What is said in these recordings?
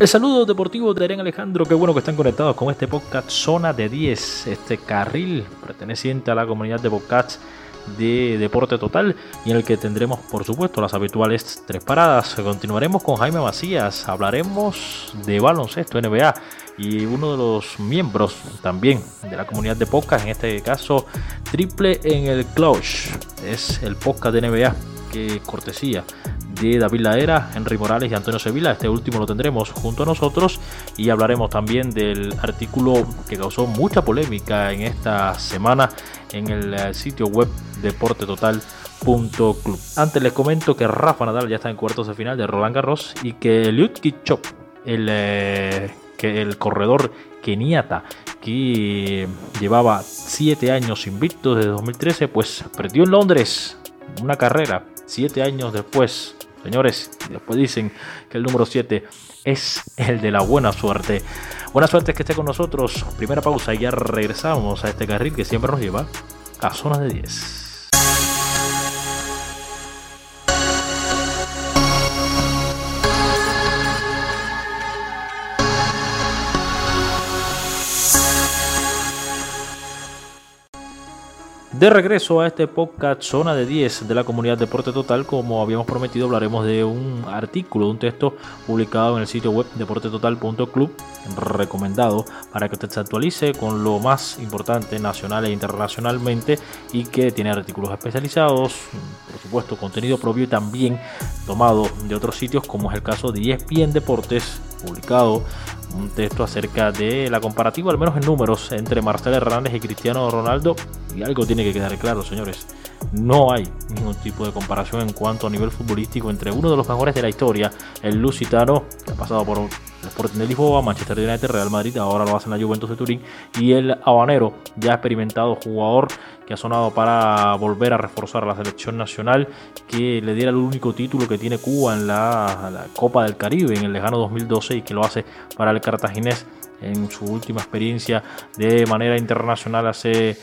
El saludo deportivo de Eren Alejandro, qué bueno que están conectados con este podcast Zona de 10, este carril perteneciente a la comunidad de podcasts de Deporte Total y en el que tendremos por supuesto las habituales tres paradas. Continuaremos con Jaime Macías, hablaremos de baloncesto NBA y uno de los miembros también de la comunidad de podcast, en este caso Triple en el Clutch, es el podcast de NBA que cortesía de David Laera, Henry Morales y Antonio Sevilla. Este último lo tendremos junto a nosotros y hablaremos también del artículo que causó mucha polémica en esta semana en el eh, sitio web deportetotal.club. Antes les comento que Rafa Nadal ya está en cuartos de final de Roland Garros y que Liut Chop, el, eh, el corredor keniata que llevaba 7 años invicto desde 2013, pues perdió en Londres una carrera 7 años después Señores, después dicen que el número 7 es el de la buena suerte. Buena suerte que esté con nosotros. Primera pausa y ya regresamos a este carril que siempre nos lleva a zona de 10. De regreso a este podcast Zona de 10 de la comunidad Deporte Total, como habíamos prometido, hablaremos de un artículo, un texto publicado en el sitio web deportetotal.club, recomendado para que usted se actualice con lo más importante nacional e internacionalmente y que tiene artículos especializados, por supuesto contenido propio y también tomado de otros sitios como es el caso de ESPN Deportes, publicado un texto acerca de la comparativa, al menos en números, entre Marcelo Hernández y Cristiano Ronaldo. Y algo tiene que quedar claro, señores. No hay ningún tipo de comparación en cuanto a nivel futbolístico entre uno de los mejores de la historia, el Lusitano, que ha pasado por el Sporting de Lisboa, Manchester United, Real Madrid, ahora lo hace en la Juventus de Turín, y el habanero, ya experimentado jugador que ha sonado para volver a reforzar la selección nacional, que le diera el único título que tiene Cuba en la, la Copa del Caribe en el lejano 2012 y que lo hace para el cartaginés en su última experiencia de manera internacional hace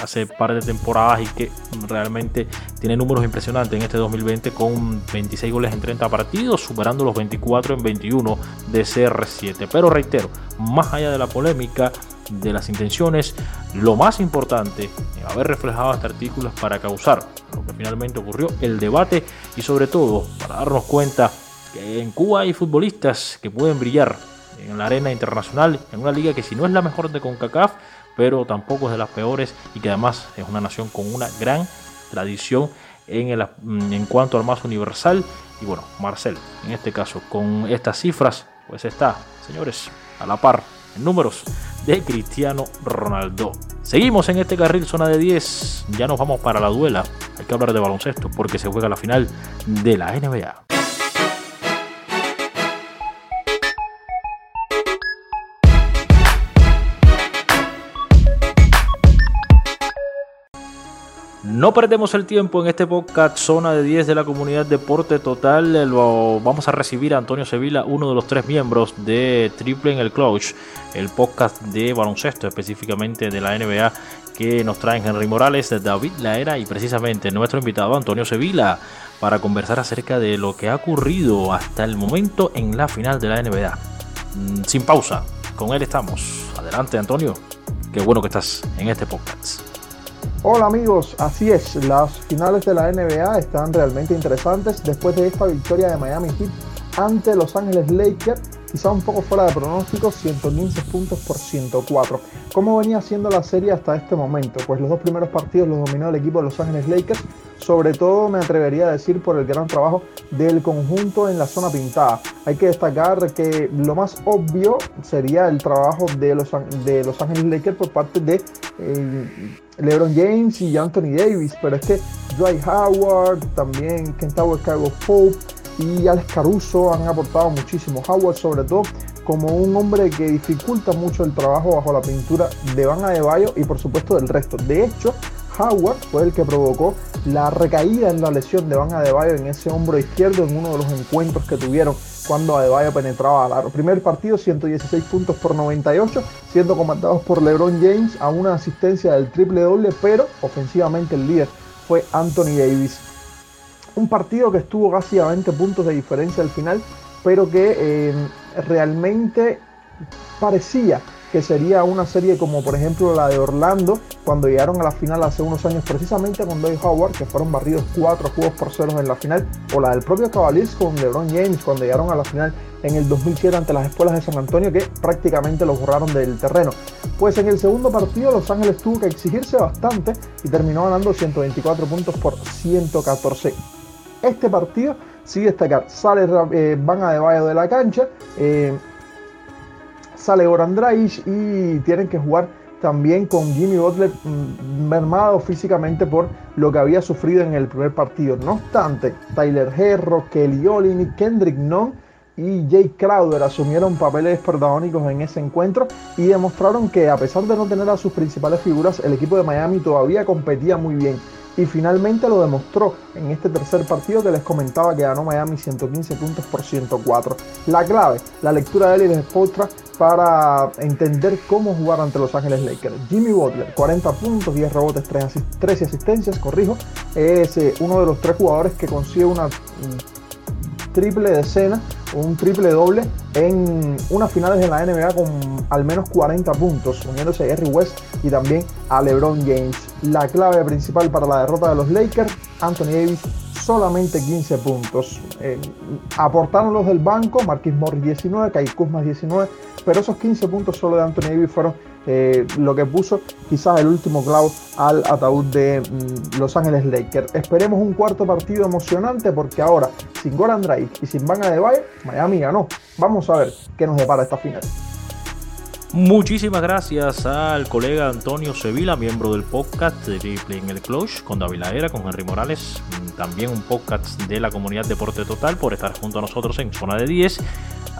hace par de temporadas y que realmente tiene números impresionantes en este 2020 con 26 goles en 30 partidos, superando los 24 en 21 de CR7. Pero reitero, más allá de la polémica, de las intenciones, lo más importante en haber reflejado este artículo es para causar lo que finalmente ocurrió, el debate y sobre todo para darnos cuenta que en Cuba hay futbolistas que pueden brillar en la arena internacional, en una liga que si no es la mejor de CONCACAF, pero tampoco es de las peores y que además es una nación con una gran tradición en, el, en cuanto al más universal. Y bueno, Marcel, en este caso, con estas cifras, pues está, señores, a la par en números de Cristiano Ronaldo. Seguimos en este carril zona de 10, ya nos vamos para la duela. Hay que hablar de baloncesto porque se juega la final de la NBA. No perdemos el tiempo en este podcast Zona de 10 de la comunidad Deporte Total. Vamos a recibir a Antonio Sevilla, uno de los tres miembros de Triple en el Clutch, el podcast de baloncesto específicamente de la NBA que nos traen Henry Morales, David Laera y precisamente nuestro invitado Antonio Sevilla para conversar acerca de lo que ha ocurrido hasta el momento en la final de la NBA. Mm, sin pausa, con él estamos. Adelante Antonio, qué bueno que estás en este podcast. Hola amigos, así es, las finales de la NBA están realmente interesantes después de esta victoria de Miami Heat ante Los Ángeles Lakers, quizá un poco fuera de pronóstico, 115 puntos por 104. ¿Cómo venía siendo la serie hasta este momento? Pues los dos primeros partidos los dominó el equipo de Los Ángeles Lakers, sobre todo me atrevería a decir por el gran trabajo del conjunto en la zona pintada. Hay que destacar que lo más obvio sería el trabajo de Los, de los Ángeles Lakers por parte de... Eh, LeBron James y Anthony Davis, pero es que Dwight Howard, también Kentawa Cargo Pope y Alex Caruso han aportado muchísimo. Howard sobre todo como un hombre que dificulta mucho el trabajo bajo la pintura de Van Adebayo y por supuesto del resto. De hecho, Howard fue el que provocó la recaída en la lesión de Van Adebayo en ese hombro izquierdo en uno de los encuentros que tuvieron cuando Adebayo penetraba al Primer partido, 116 puntos por 98, siendo comandados por LeBron James a una asistencia del triple doble, pero ofensivamente el líder fue Anthony Davis. Un partido que estuvo casi a 20 puntos de diferencia al final, pero que eh, realmente parecía que sería una serie como por ejemplo la de Orlando cuando llegaron a la final hace unos años precisamente con Dave Howard que fueron barridos cuatro juegos por cero en la final o la del propio Cavaliers con LeBron James cuando llegaron a la final en el 2007 ante las escuelas de San Antonio que prácticamente los borraron del terreno. Pues en el segundo partido Los Ángeles tuvo que exigirse bastante y terminó ganando 124 puntos por 114. Este partido, sí destacar, sale eh, Van Adebayo de la cancha, eh, sale Goran Dragic y tienen que jugar también con Jimmy Butler mm, mermado físicamente por lo que había sufrido en el primer partido. No obstante, Tyler Herro, Kelly Olynyk, Kendrick Nunn y Jay Crowder asumieron papeles protagónicos en ese encuentro y demostraron que a pesar de no tener a sus principales figuras, el equipo de Miami todavía competía muy bien y finalmente lo demostró en este tercer partido que les comentaba que ganó Miami 115 puntos por 104. La clave, la lectura de de Spoelstra para entender cómo jugar ante Los Ángeles Lakers. Jimmy Butler, 40 puntos, 10 rebotes, 3, asistencias, corrijo, es eh, uno de los tres jugadores que consigue una mm, triple decena un triple doble en unas finales de la NBA con al menos 40 puntos, uniéndose a Jerry West y también a LeBron James. La clave principal para la derrota de los Lakers, Anthony Davis, solamente 15 puntos. Eh, aportaron los del banco, Marquis Morris 19, Kai Kuzma 19, pero esos 15 puntos solo de Anthony Davis fueron eh, lo que puso quizás el último clavo al ataúd de mm, Los Ángeles Lakers. Esperemos un cuarto partido emocionante porque ahora sin Goran Dragic y sin Van Adebayo, Miami ganó. Vamos a ver qué nos depara esta final. Muchísimas gracias al colega Antonio Sevilla, miembro del podcast Triple en el Clutch, con David Laera, con Henry Morales, mm, también un podcast de la comunidad Deporte Total, por estar junto a nosotros en Zona de 10,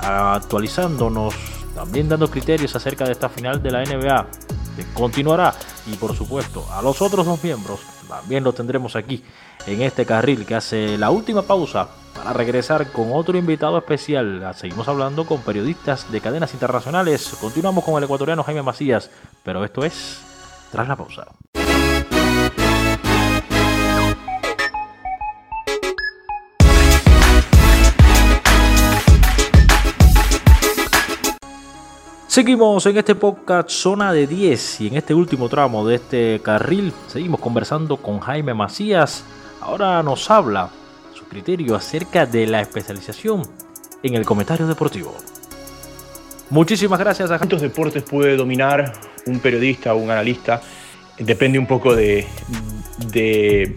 actualizándonos también dando criterios acerca de esta final de la NBA, que continuará. Y por supuesto, a los otros dos miembros también los tendremos aquí en este carril que hace la última pausa para regresar con otro invitado especial. Seguimos hablando con periodistas de cadenas internacionales. Continuamos con el ecuatoriano Jaime Macías, pero esto es tras la pausa. Seguimos en este podcast Zona de 10 y en este último tramo de este carril seguimos conversando con Jaime Macías. Ahora nos habla criterio acerca de la especialización en el comentario deportivo. Muchísimas gracias a ¿Cuántos deportes puede dominar un periodista o un analista? Depende un poco de, de,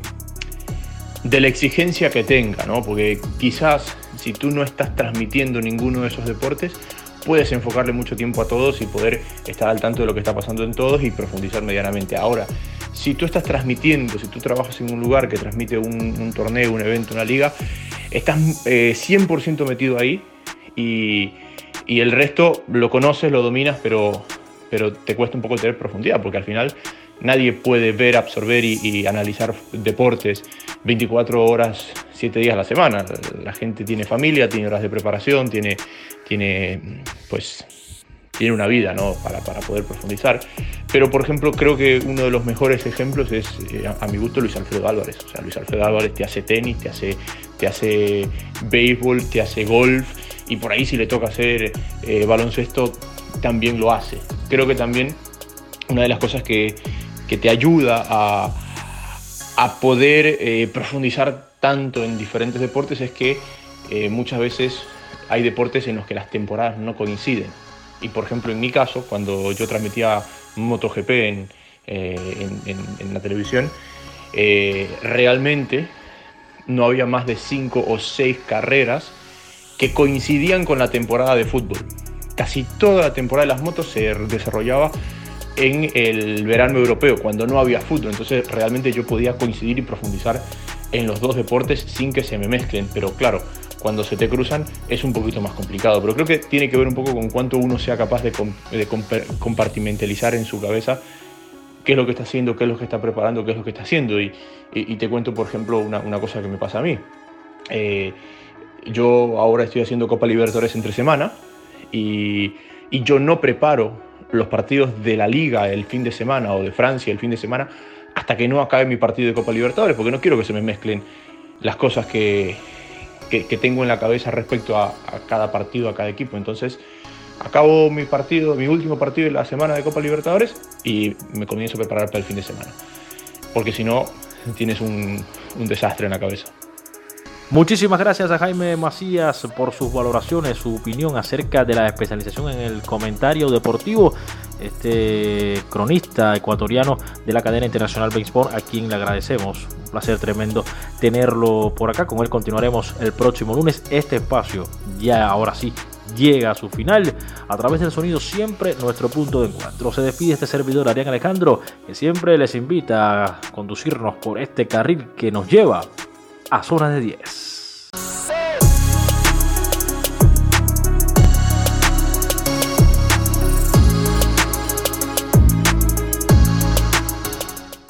de la exigencia que tenga, ¿no? Porque quizás si tú no estás transmitiendo ninguno de esos deportes, puedes enfocarle mucho tiempo a todos y poder estar al tanto de lo que está pasando en todos y profundizar medianamente. Ahora, si tú estás transmitiendo, si tú trabajas en un lugar que transmite un, torneo, un evento, una liga, estás 100% eh, metido ahí y, el resto lo conoces, lo dominas, pero, pero te cuesta un poco tener profundidad, porque al final nadie puede ver, absorber y, y, analizar deportes 24 horas, 7 días a la semana. La gente tiene familia, tiene horas de preparación, tiene tiene, pues, tiene una vida ¿no? para, para, poder profundizar. Pero, por ejemplo, creo que uno de los mejores ejemplos es, eh, a, mi gusto, Luis Alfredo Álvarez. O sea, Luis Alfredo Álvarez te hace tenis, te hace, te hace béisbol, te hace golf, y por ahí si le toca hacer eh, baloncesto, también lo hace. Creo que también una de las cosas que, que te ayuda a, a poder eh, profundizar tanto en diferentes deportes es que muchas veces hay deportes en los que las temporadas no coinciden. Y por ejemplo, en mi caso, cuando yo transmitía MotoGP en, eh, en, la televisión, eh, realmente no había más de cinco o seis carreras que coincidían con la temporada de fútbol. Casi toda la temporada de las motos se desarrollaba en el verano europeo, cuando no había fútbol. Entonces realmente yo podía coincidir y profundizar en los dos deportes sin que se me mezclen. Pero claro, cuando se te cruzan es un poquito más complicado. Pero creo que tiene que ver un poco con cuánto uno sea capaz de, compartimentalizar en su cabeza qué es lo que está haciendo, qué es lo que está preparando, qué es lo que está haciendo. Y, te cuento, por ejemplo, una, cosa que me pasa a mí. Eh, yo ahora estoy haciendo Copa Libertadores entre semana y, y yo no preparo los partidos de la Liga el fin de semana o de Francia el fin de semana hasta que no acabe mi partido de Copa Libertadores, porque no quiero que se me mezclen las cosas que, que, tengo en la cabeza respecto a, cada partido, a cada equipo. Entonces, acabo mi partido, mi último partido de la semana de Copa Libertadores y me comienzo a preparar para el fin de semana. Porque si no, tienes un desastre en la cabeza. Muchísimas gracias a Jaime Macías por sus valoraciones, su opinión acerca de la especialización en el comentario deportivo. Este cronista ecuatoriano de la cadena internacional Baseball, a quien le agradecemos. Un placer tremendo tenerlo por acá. Con él continuaremos el próximo lunes. Este espacio ya ahora sí llega a su final. A través del sonido siempre nuestro punto de encuentro. Se despide este servidor Arián Alejandro, que siempre les invita a conducirnos por este carril que nos lleva a zona de 10.